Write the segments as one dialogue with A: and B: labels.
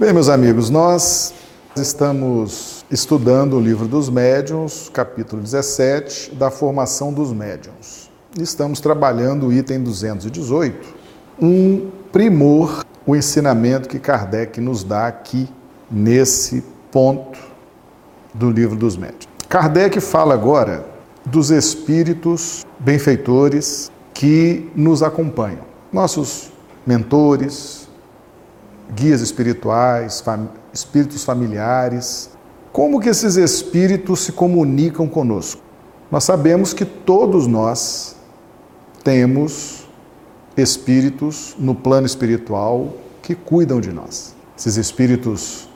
A: Bem, meus amigos, nós estamos estudando o livro dos médiuns, capítulo 17, da formação dos médiuns. Estamos trabalhando o item 218, um primor, o ensinamento que Kardec nos dá aqui nesse ponto do livro dos médiuns. Kardec fala agora dos espíritos benfeitores que nos acompanham, nossos mentores, guias espirituais, fam espíritos familiares. Como que esses espíritos se comunicam conosco? Nós sabemos que todos nós temos espíritos no plano espiritual que cuidam de nós. Esses espíritos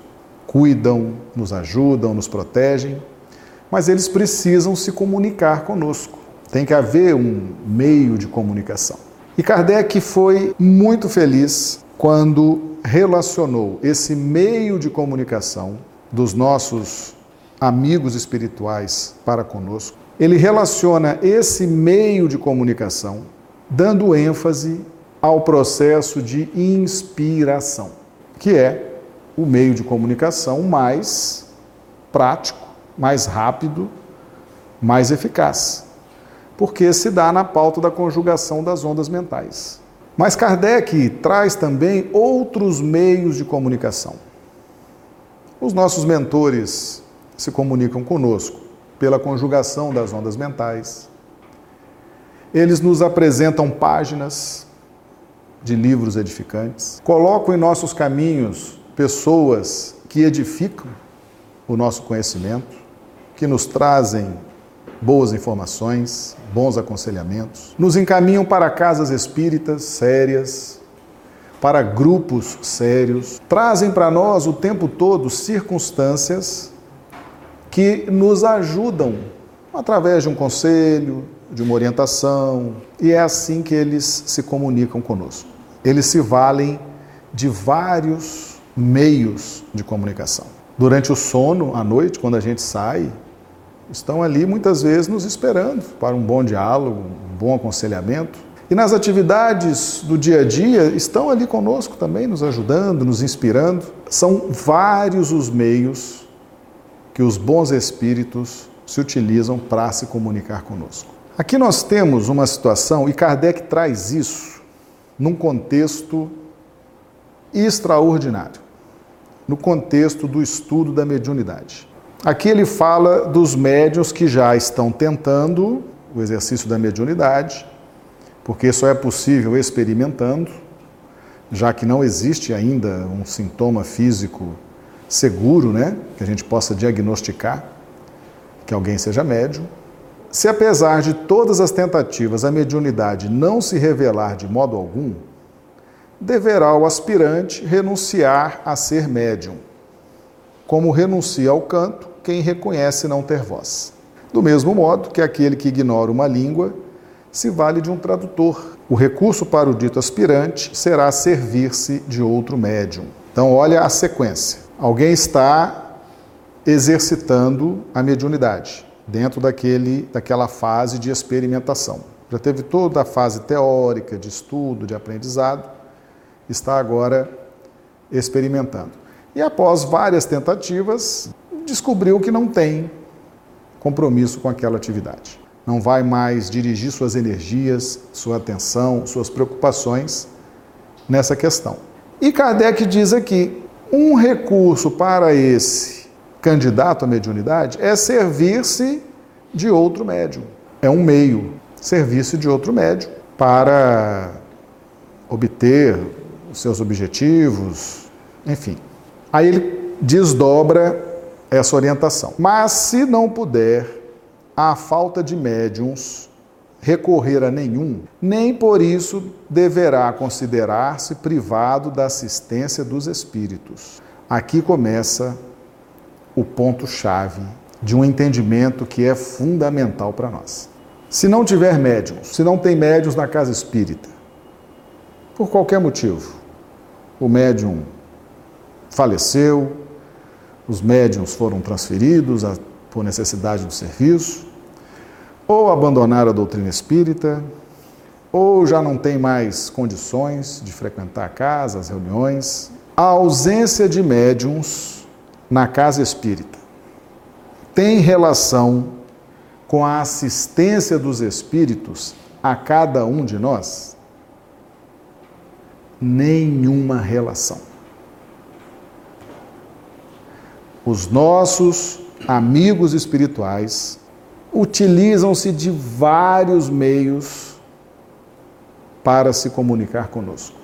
A: cuidam, nos ajudam, nos protegem, mas eles precisam se comunicar conosco. Tem que haver um meio de comunicação. E Kardec foi muito feliz quando relacionou esse meio de comunicação dos nossos amigos espirituais para conosco, ele relaciona esse meio de comunicação dando ênfase ao processo de inspiração, que é o meio de comunicação mais prático, mais rápido, mais eficaz, porque se dá na pauta da conjugação das ondas mentais. Mas Kardec traz também outros meios de comunicação. Os nossos mentores se comunicam conosco pela conjugação das ondas mentais. Eles nos apresentam páginas de livros edificantes, colocam em nossos caminhos pessoas que edificam o nosso conhecimento, que nos trazem boas informações, bons aconselhamentos, nos encaminham para casas espíritas sérias, para grupos sérios, trazem para nós o tempo todo circunstâncias que nos ajudam através de um conselho, de uma orientação, e é assim que eles se comunicam conosco. Eles se valem de vários meios de comunicação. Durante o sono, à noite, quando a gente sai, estão ali muitas vezes nos esperando para um bom diálogo, um bom aconselhamento. E nas atividades do dia a dia estão ali conosco também, nos ajudando, nos inspirando. São vários os meios que os bons espíritos se utilizam para se comunicar conosco. Aqui nós temos uma situação, e Kardec traz isso num contexto extraordinário, no contexto do estudo da mediunidade. Aqui ele fala dos médios que já estão tentando o exercício da mediunidade, porque só é possível experimentando, já que não existe ainda um sintoma físico seguro, né, que a gente possa diagnosticar que alguém seja médium. Se apesar de todas as tentativas a mediunidade não se revelar de modo algum, deverá o aspirante renunciar a ser médium, como renuncia ao canto quem reconhece não ter voz. Do mesmo modo que aquele que ignora uma língua se vale de um tradutor. O recurso para o dito aspirante será servir-se de outro médium. Então, olha a sequência. Alguém está exercitando a mediunidade dentro daquele, daquela fase de experimentação. Já teve toda a fase teórica, de estudo, de aprendizado, está agora experimentando. E após várias tentativas, descobriu que não tem compromisso com aquela atividade. Não vai mais dirigir suas energias, sua atenção, suas preocupações nessa questão. E Kardec diz aqui: um recurso para esse candidato à mediunidade é servir-se de outro médium. É um meio, servir-se de outro médium para obter os seus objetivos, enfim. Aí ele desdobra essa orientação. Mas se não puder, a falta de médiums recorrer a nenhum, nem por isso deverá considerar-se privado da assistência dos espíritos. Aqui começa o ponto-chave de um entendimento que é fundamental para nós. Se não tiver médiums, se não tem médiums na casa espírita, por qualquer motivo, o médium faleceu, os médiums foram transferidos a, por necessidade do serviço, ou abandonaram a doutrina espírita, ou já não tem mais condições de frequentar a casa, as reuniões. A ausência de médiums na casa espírita tem relação com a assistência dos espíritos a cada um de nós? Nenhuma relação. Os nossos amigos espirituais utilizam-se de vários meios para se comunicar conosco.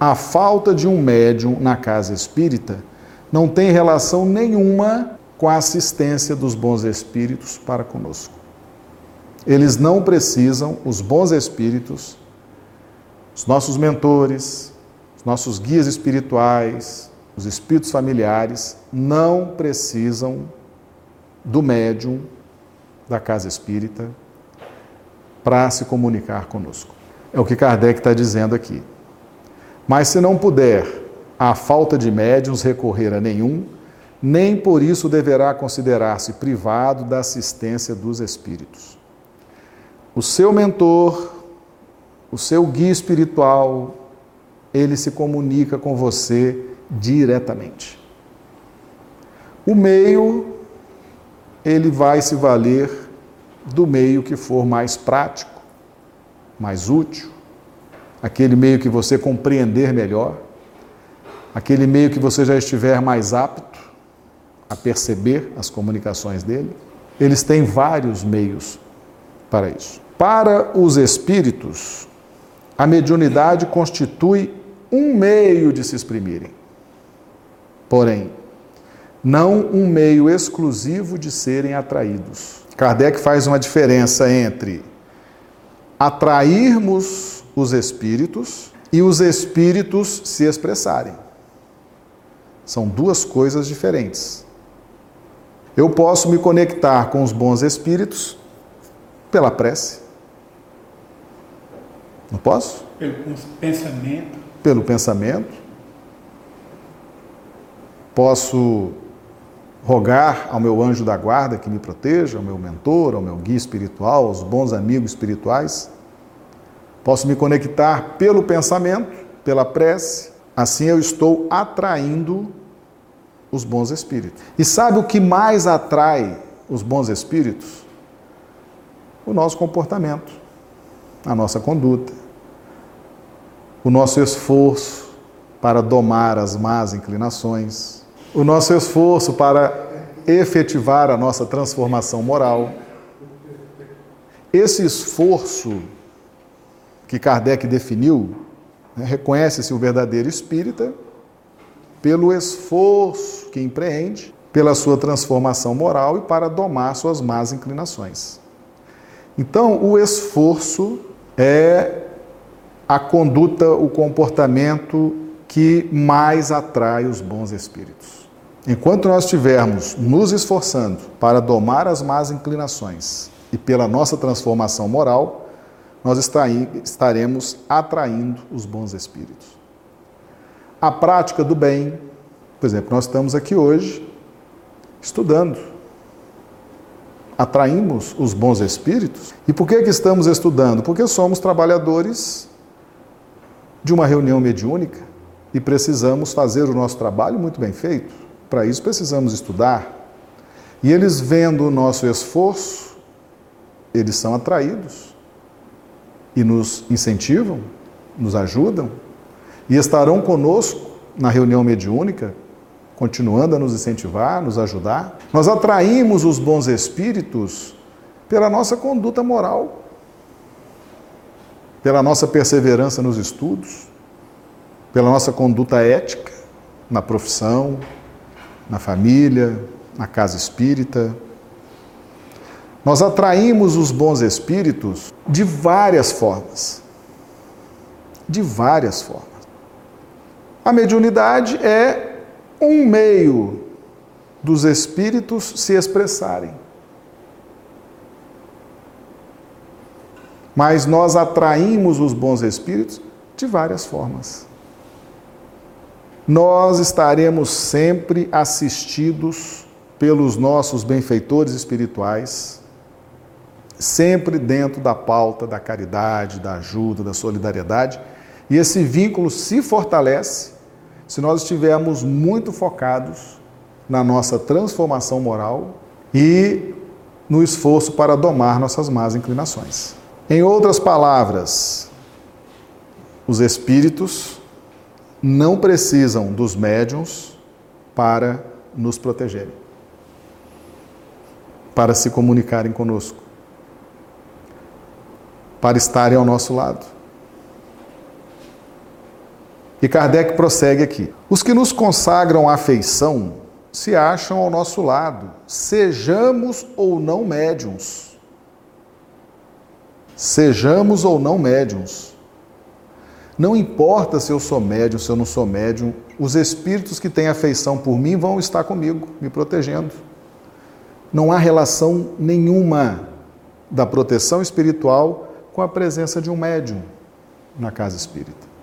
A: A falta de um médium na casa espírita não tem relação nenhuma com a assistência dos bons espíritos para conosco. Eles não precisam, os bons espíritos, os nossos mentores, os nossos guias espirituais, os espíritos familiares, não precisam do médium da casa espírita para se comunicar conosco. É o que Kardec está dizendo aqui. Mas se não puder, a falta de médiums recorrer a nenhum, nem por isso deverá considerar-se privado da assistência dos espíritos. O seu mentor, o seu guia espiritual, ele se comunica com você diretamente. O meio, ele vai se valer do meio que for mais prático, mais útil, aquele meio que você compreender melhor, aquele meio que você já estiver mais apto a perceber as comunicações dele. Eles têm vários meios para isso. Para os espíritos, a mediunidade constitui um meio de se exprimirem. Porém, não um meio exclusivo de serem atraídos. Kardec faz uma diferença entre atrairmos os espíritos e os espíritos se expressarem. São duas coisas diferentes. Eu posso me conectar com os bons espíritos pela prece. Não posso?
B: Pelo pensamento.
A: Pelo pensamento. Posso rogar ao meu anjo da guarda que me proteja, ao meu mentor, ao meu guia espiritual, aos bons amigos espirituais. Posso me conectar pelo pensamento, pela prece. Assim eu estou atraindo os bons espíritos. E sabe o que mais atrai os bons espíritos? O nosso comportamento, a nossa conduta, o nosso esforço para domar as más inclinações, o nosso esforço para efetivar a nossa transformação moral. Esse esforço que Kardec definiu, né, reconhece-se o verdadeiro espírita pelo esforço que empreende pela sua transformação moral e para domar suas más inclinações. Então, o esforço é a conduta, o comportamento que mais atrai os bons espíritos. Enquanto nós estivermos nos esforçando para domar as más inclinações e pela nossa transformação moral, nós estaremos atraindo os bons espíritos. A prática do bem, por exemplo, nós estamos aqui hoje estudando. Atraímos os bons espíritos. E por que, que estamos estudando? Porque somos trabalhadores de uma reunião mediúnica e precisamos fazer o nosso trabalho muito bem feito. Para isso precisamos estudar. E eles vendo o nosso esforço, eles são atraídos e nos incentivam, nos ajudam e estarão conosco na reunião mediúnica, continuando a nos incentivar, nos ajudar. Nós atraímos os bons espíritos pela nossa conduta moral, pela nossa perseverança nos estudos, pela nossa conduta ética na profissão, na família, na casa espírita. Nós atraímos os bons espíritos de várias formas. De várias formas. A mediunidade é um meio dos espíritos se expressarem. Mas nós atraímos os bons espíritos de várias formas nós estaremos sempre assistidos pelos nossos benfeitores espirituais, sempre dentro da pauta da caridade, da ajuda, da solidariedade, e esse vínculo se fortalece se nós estivermos muito focados na nossa transformação moral e no esforço para domar nossas más inclinações. Em outras palavras, os espíritos não precisam dos médiums para nos protegerem, para se comunicarem conosco, para estarem ao nosso lado. E Kardec prossegue aqui: os que nos consagram afeição se acham ao nosso lado, sejamos ou não médiums. Sejamos ou não médiums. Não importa se eu sou médium, se eu não sou médium, os espíritos que têm afeição por mim vão estar comigo, me protegendo. Não há relação nenhuma da proteção espiritual com a presença de um médium na casa espírita.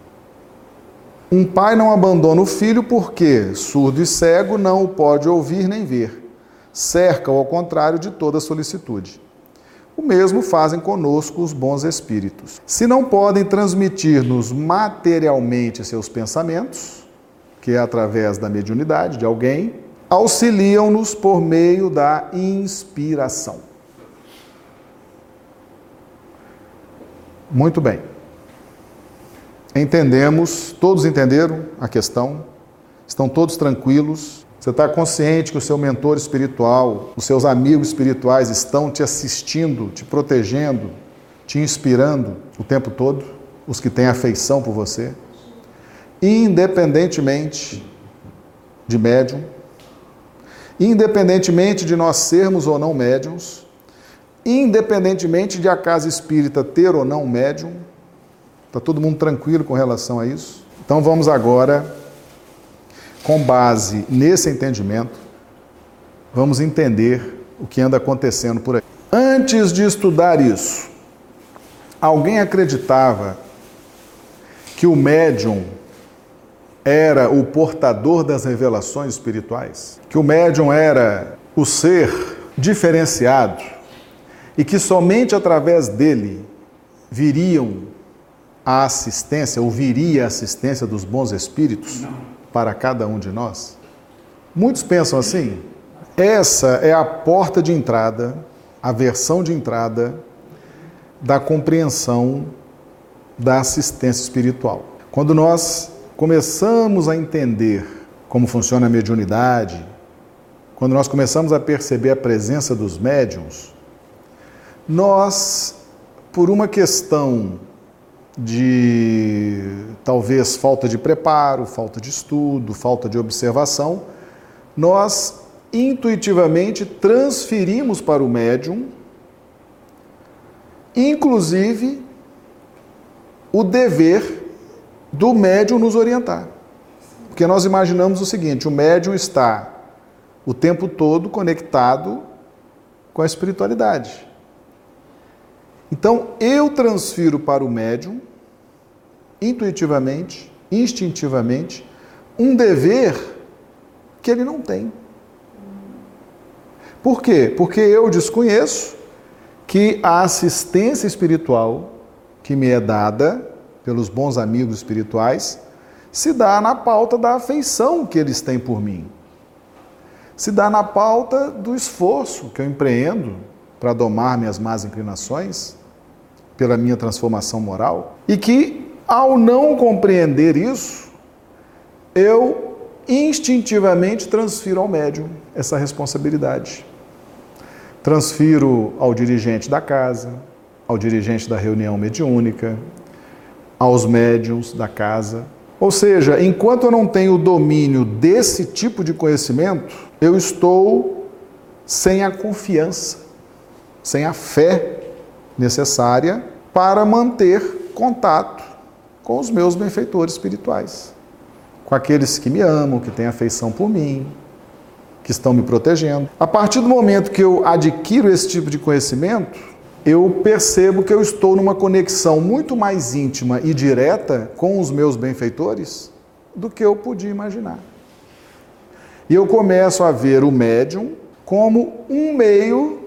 A: Um pai não abandona o filho porque, surdo e cego, não o pode ouvir nem ver. Cerca-o ao contrário de toda solicitude. O mesmo fazem conosco os bons espíritos. Se não podem transmitir-nos materialmente seus pensamentos, que é através da mediunidade de alguém, auxiliam-nos por meio da inspiração. Muito bem. Entendemos, todos entenderam a questão, estão todos tranquilos. Você está consciente que o seu mentor espiritual, os seus amigos espirituais estão te assistindo, te protegendo, te inspirando o tempo todo, os que têm afeição por você, independentemente de médium, independentemente de nós sermos ou não médiums, independentemente de a casa espírita ter ou não médium, Está todo mundo tranquilo com relação a isso? Então vamos agora, com base nesse entendimento, vamos entender o que anda acontecendo por aí. Antes de estudar isso, alguém acreditava que o médium era o portador das revelações espirituais? Que o médium era o ser diferenciado e que somente através dele viriam a assistência, ouviria a assistência dos bons espíritos Não. Para cada um de nós? Muitos pensam assim. Essa é a porta de entrada, a versão de entrada da compreensão da assistência espiritual. Quando nós começamos a entender como funciona a mediunidade, quando nós começamos a perceber a presença dos médiums, nós, por uma questão de talvez falta de preparo, falta de estudo, falta de observação, nós intuitivamente transferimos para o médium, inclusive, o dever do médium nos orientar. Porque nós imaginamos o seguinte: o médium está o tempo todo conectado com a espiritualidade. Então, eu transfiro para o médium, intuitivamente, instintivamente, um dever que ele não tem. Por quê? Porque eu desconheço que a assistência espiritual que me é dada pelos bons amigos espirituais se dá na pauta da afeição que eles têm por mim. Se dá na pauta do esforço que eu empreendo para domar minhas más inclinações pela minha transformação moral e que, ao não compreender isso, eu instintivamente transfiro ao médium essa responsabilidade. Transfiro ao dirigente da casa, ao dirigente da reunião mediúnica, aos médiums da casa. Ou seja, enquanto eu não tenho domínio desse tipo de conhecimento, eu estou sem a confiança, sem a fé necessária para manter contato com os meus benfeitores espirituais, com aqueles que me amam, que têm afeição por mim, que estão me protegendo. A partir do momento que eu adquiro esse tipo de conhecimento, eu percebo que eu estou numa conexão muito mais íntima e direta com os meus benfeitores do que eu podia imaginar. E eu começo a ver o médium como um meio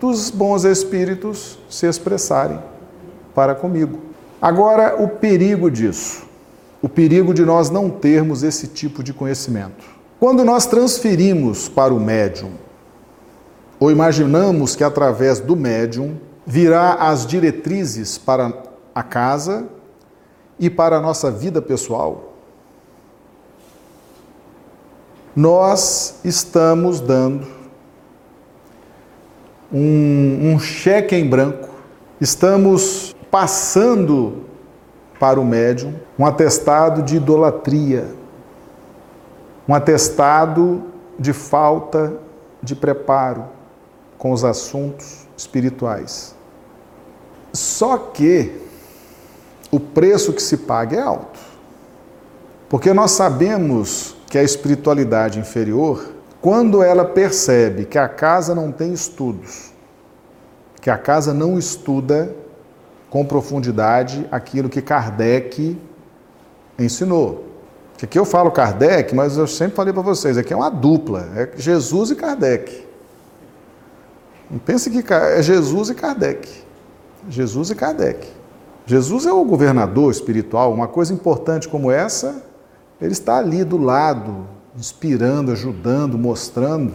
A: dos bons espíritos se expressarem para comigo. Agora, o perigo disso. o perigo de nós não termos esse tipo de conhecimento. Quando nós transferimos para o médium, ou imaginamos que através do médium virá as diretrizes para a casa e para a nossa vida pessoal, nós estamos dando um, um cheque em branco, estamos passando para o médium um atestado de idolatria, um atestado de falta de preparo com os assuntos espirituais. Só que o preço que se paga é alto. Porque nós sabemos que a espiritualidade inferior, quando ela percebe que a casa não tem estudos, que a casa não estuda com profundidade aquilo que Kardec ensinou. Que aqui eu falo Kardec, mas eu sempre falei para vocês, aqui é uma dupla, é Jesus e Kardec. Não pense que é Jesus e Kardec. Jesus e Kardec. Jesus é o governador espiritual, uma coisa importante como essa, ele está ali do lado, inspirando, ajudando, mostrando.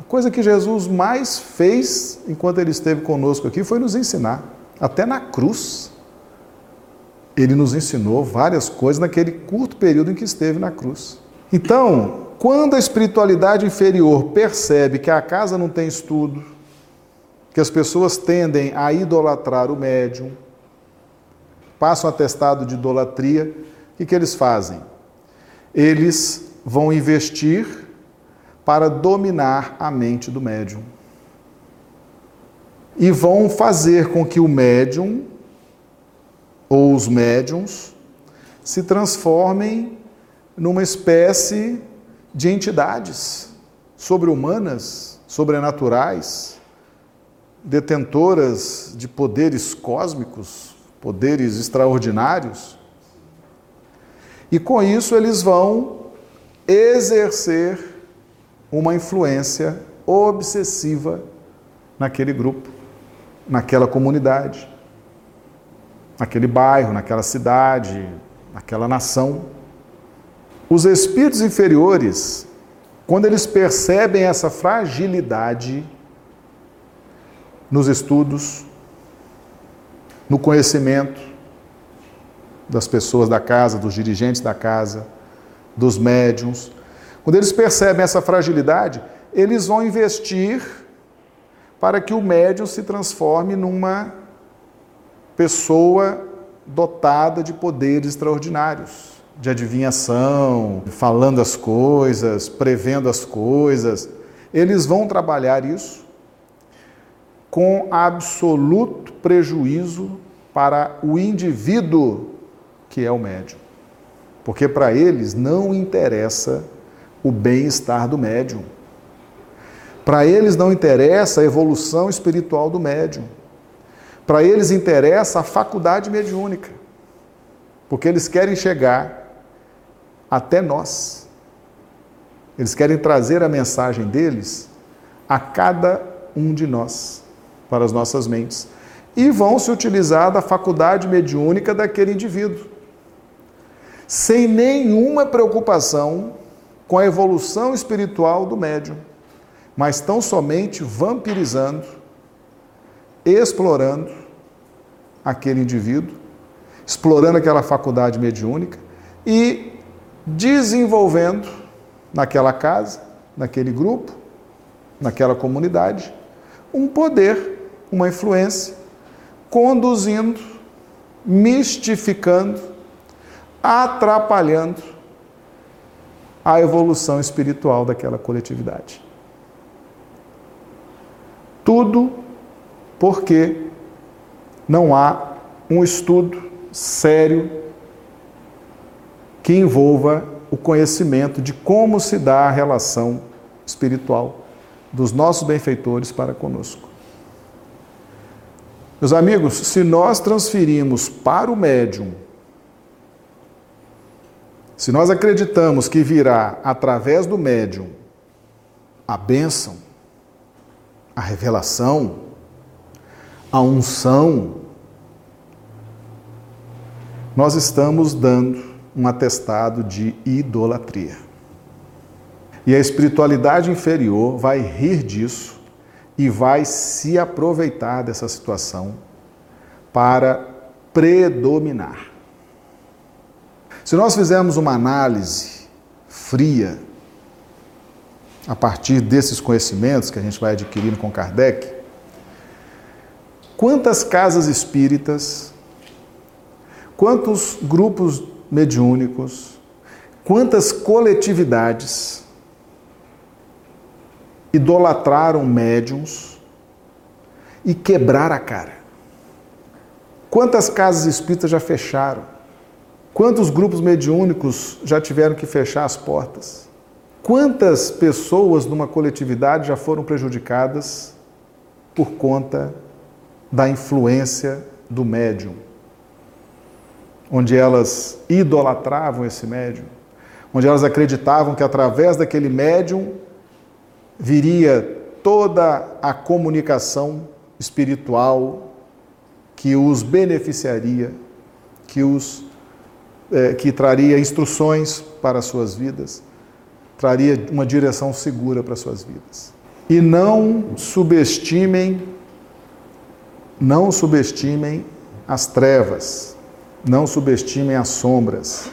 A: A coisa que Jesus mais fez enquanto ele esteve conosco aqui foi nos ensinar, até na cruz. Ele nos ensinou várias coisas naquele curto período em que esteve na cruz. Então, quando a espiritualidade inferior percebe que a casa não tem estudo, que as pessoas tendem a idolatrar o médium, passam atestado de idolatria, o que, que eles fazem? Eles vão investir para dominar a mente do médium. E vão fazer com que o médium ou os médiums se transformem numa espécie de entidades sobre-humanas, sobrenaturais, detentoras de poderes cósmicos, poderes extraordinários. E com isso eles vão exercer uma influência obsessiva naquele grupo, naquela comunidade naquele bairro, naquela cidade, naquela nação. Os espíritos inferiores, quando eles percebem essa fragilidade nos estudos, no conhecimento das pessoas da casa, dos dirigentes da casa, dos médiums, quando eles percebem essa fragilidade, eles vão investir para que o médium se transforme numa pessoa dotada de poderes extraordinários, de adivinhação, falando as coisas, prevendo as coisas. Eles vão trabalhar isso com absoluto prejuízo para o indivíduo que é o médium. Porque para eles não interessa o bem-estar do médium. Para eles não interessa a evolução espiritual do médium. Para eles interessa a faculdade mediúnica, porque eles querem chegar até nós. Eles querem trazer a mensagem deles a cada um de nós, para as nossas mentes. E vão se utilizar da faculdade mediúnica daquele indivíduo, sem nenhuma preocupação com a evolução espiritual do médium, mas tão somente vampirizando explorando aquele indivíduo, explorando aquela faculdade mediúnica e desenvolvendo naquela casa, naquele grupo, naquela comunidade, um poder, uma influência, conduzindo, mistificando, atrapalhando a evolução espiritual daquela coletividade. Tudo porque não há um estudo sério que envolva o conhecimento de como se dá a relação espiritual dos nossos benfeitores para conosco. Meus amigos, se nós transferimos para o médium, se nós acreditamos que virá através do médium a bênção, a revelação, a unção, nós estamos dando um atestado de idolatria. E a espiritualidade inferior vai rir disso e vai se aproveitar dessa situação para predominar. Se nós fizermos uma análise fria a partir desses conhecimentos que a gente vai adquirindo com Kardec, quantas casas espíritas, quantos grupos mediúnicos, quantas coletividades idolatraram médiums e quebrar a cara. Quantas casas espíritas já fecharam? Quantos grupos mediúnicos já tiveram que fechar as portas? Quantas pessoas numa coletividade já foram prejudicadas por conta da influência do médium? Onde elas idolatravam esse médium, onde elas acreditavam que através daquele médium viria toda a comunicação espiritual que os beneficiaria, que os é, que traria instruções para as suas vidas, traria uma direção segura para as suas vidas. E não subestimem, não subestimem as trevas, não subestimem as sombras.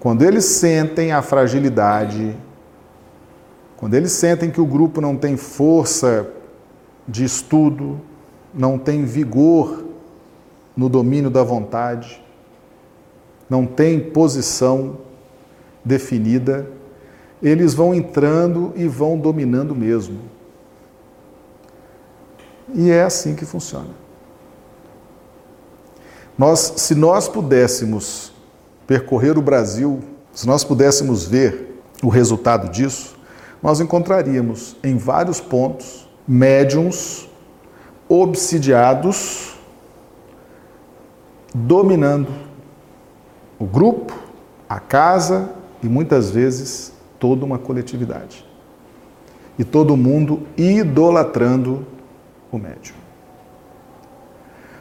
A: Quando eles sentem a fragilidade quando eles sentem que o grupo não tem força de estudo, não tem vigor no domínio da vontade, não tem posição definida, eles vão entrando e vão dominando mesmo. E é assim que funciona. Nós, se nós pudéssemos percorrer o Brasil, se nós pudéssemos ver o resultado disso, nós encontraríamos em vários pontos médiums obsidiados dominando o grupo, a casa e muitas vezes toda uma coletividade. E todo mundo idolatrando o médium.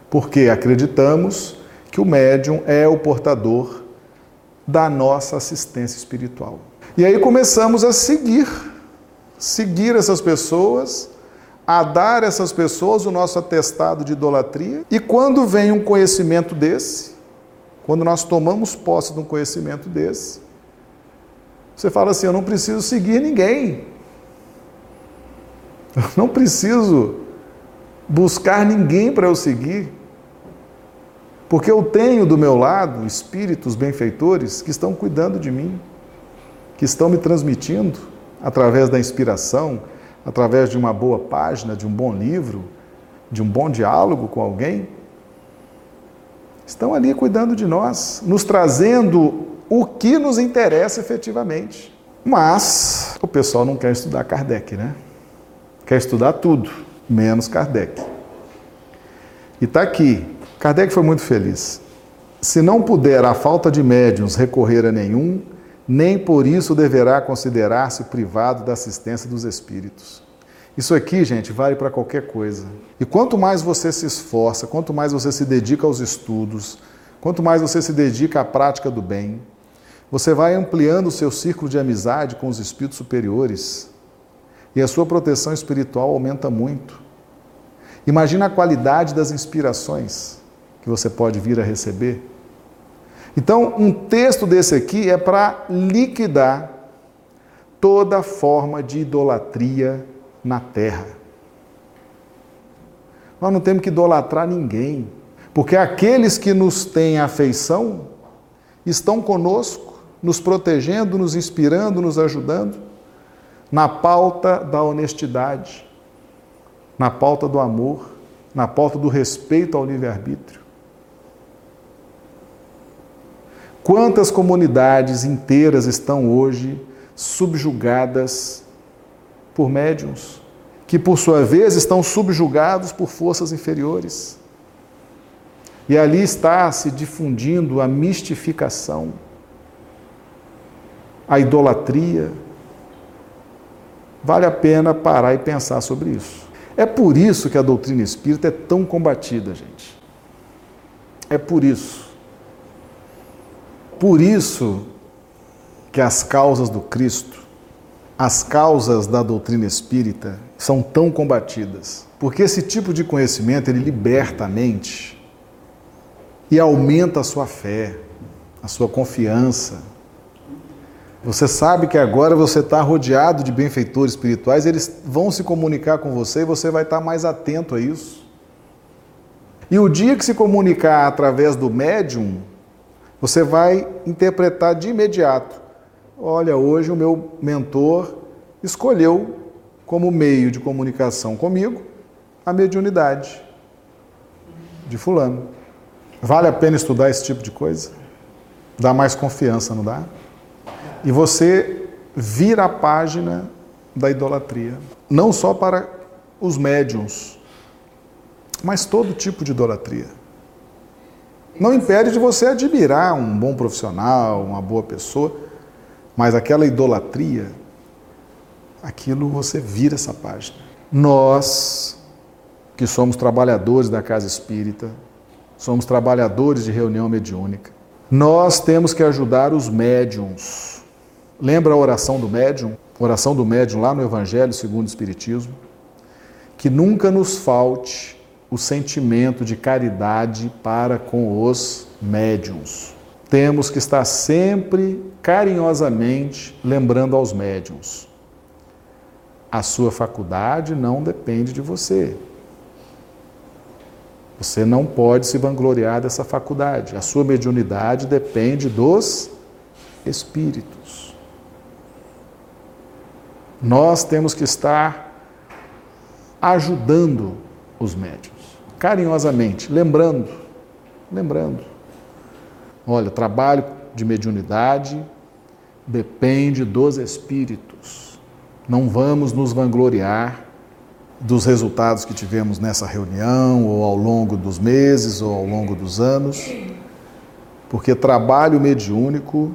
A: Porque acreditamos que o médium é o portador da nossa assistência espiritual. E aí começamos a seguir seguir essas pessoas, a dar a essas pessoas o nosso atestado de idolatria. E quando vem um conhecimento desse, quando nós tomamos posse de um conhecimento desse, você fala assim: eu não preciso seguir ninguém. Eu não preciso buscar ninguém para eu seguir. Porque eu tenho do meu lado espíritos benfeitores que estão cuidando de mim, que estão me transmitindo através da inspiração, através de uma boa página, de um bom livro, de um bom diálogo com alguém, estão ali cuidando de nós, nos trazendo o que nos interessa efetivamente. Mas o pessoal não quer estudar Kardec, né? Quer estudar tudo, menos Kardec. E está aqui. Kardec foi muito feliz. Se não puder a falta de médiums recorrer a nenhum, nem por isso deverá considerar-se privado da assistência dos espíritos. Isso aqui, gente, vale para qualquer coisa. E quanto mais você se esforça, quanto mais você se dedica aos estudos, quanto mais você se dedica à prática do bem, você vai ampliando o seu círculo de amizade com os espíritos superiores e a sua proteção espiritual aumenta muito. Imagina a qualidade das inspirações que você pode vir a receber. Então, um texto desse aqui é para liquidar toda forma de idolatria na terra. Nós não temos que idolatrar ninguém, porque aqueles que nos têm afeição estão conosco, nos protegendo, nos inspirando, nos ajudando na pauta da honestidade, na pauta do amor, na pauta do respeito ao livre-arbítrio. Quantas comunidades inteiras estão hoje subjugadas por médiums, que por sua vez estão subjugados por forças inferiores? E ali está se difundindo a mistificação, a idolatria. Vale a pena parar e pensar sobre isso. É por isso que a doutrina espírita é tão combatida, gente. É por isso Por isso que as causas do Cristo, as causas da doutrina espírita são tão combatidas. Porque esse tipo de conhecimento ele liberta a mente e aumenta a sua fé, a sua confiança. Você sabe que agora você está rodeado de benfeitores espirituais, eles vão se comunicar com você e você vai estar mais atento a isso. E o dia que se comunicar através do médium, você vai interpretar de imediato: olha, hoje o meu mentor escolheu como meio de comunicação comigo a mediunidade de Fulano. Vale a pena estudar esse tipo de coisa? Dá mais confiança, não dá? E você vira a página da idolatria. Não só para os médiums, mas todo tipo de idolatria. Não impede de você admirar um bom profissional, uma boa pessoa, mas aquela idolatria, aquilo você vira essa página. Nós, que somos trabalhadores da casa espírita, somos trabalhadores de reunião mediúnica, nós temos que ajudar os médiums. Lembra a oração do médium? Oração do médium lá no Evangelho segundo o Espiritismo? Que nunca nos falte o sentimento de caridade para com os médiums. Temos que estar sempre carinhosamente lembrando aos médiums. A sua faculdade não depende de você. Você não pode se vangloriar dessa faculdade. A sua mediunidade depende dos espíritos. Nós temos que estar ajudando os médios carinhosamente, lembrando, lembrando. Olha, trabalho de mediunidade depende dos espíritos. Não vamos nos vangloriar dos resultados que tivemos nessa reunião, ou ao longo dos meses, ou ao longo dos anos, porque trabalho mediúnico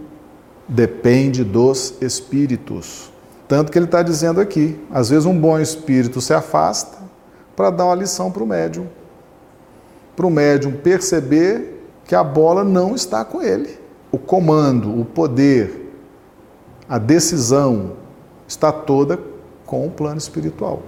A: depende dos espíritos. Tanto que ele está dizendo aqui: às vezes um bom espírito se afasta para dar uma lição para o médium para o médium perceber que a bola não está com ele. O comando, o poder, a decisão está toda com o plano espiritual.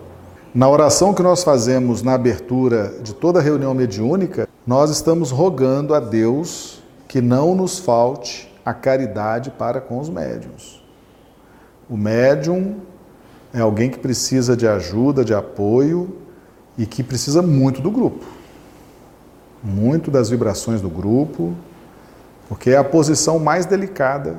A: Na oração que nós fazemos na abertura de toda reunião mediúnica, nós estamos rogando a Deus que não nos falte a caridade para com os médiums. O médium é alguém que precisa de ajuda, de apoio e que precisa muito do grupo muito das vibrações do grupo, porque a posição mais delicada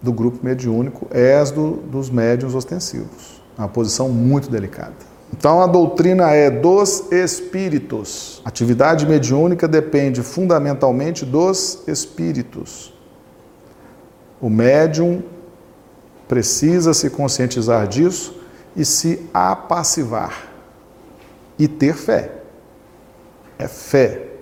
A: do grupo mediúnico é as do, dos médiuns ostensivos. É uma posição muito delicada. Então a doutrina é dos espíritos. A atividade mediúnica depende fundamentalmente dos espíritos. O médium precisa se conscientizar disso e se apassivar e ter fé é fé.